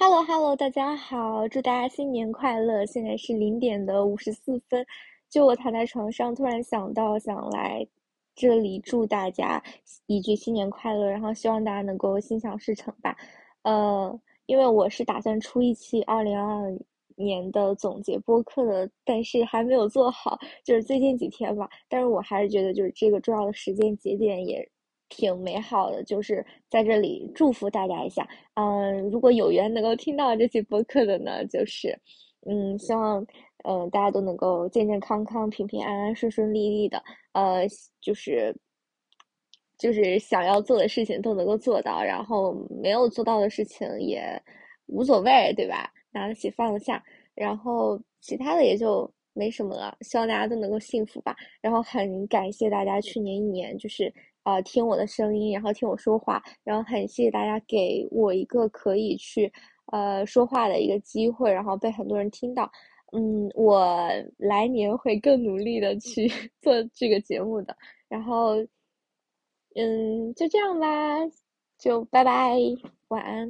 Hello Hello，大家好，祝大家新年快乐！现在是零点的五十四分，就我躺在床上，突然想到想来这里祝大家一句新年快乐，然后希望大家能够心想事成吧。呃，因为我是打算出一期二零二二年的总结播客的，但是还没有做好，就是最近几天吧。但是我还是觉得就是这个重要的时间节点也。挺美好的，就是在这里祝福大家一下。嗯，如果有缘能够听到这期播客的呢，就是，嗯，希望嗯大家都能够健健康康、平平安安、顺顺利利的。呃，就是就是想要做的事情都能够做到，然后没有做到的事情也无所谓，对吧？拿得起放得下，然后其他的也就没什么了。希望大家都能够幸福吧。然后很感谢大家去年一年就是。呃，听我的声音，然后听我说话，然后很谢谢大家给我一个可以去呃说话的一个机会，然后被很多人听到。嗯，我来年会更努力的去 做这个节目的。然后，嗯，就这样吧，就拜拜，晚安。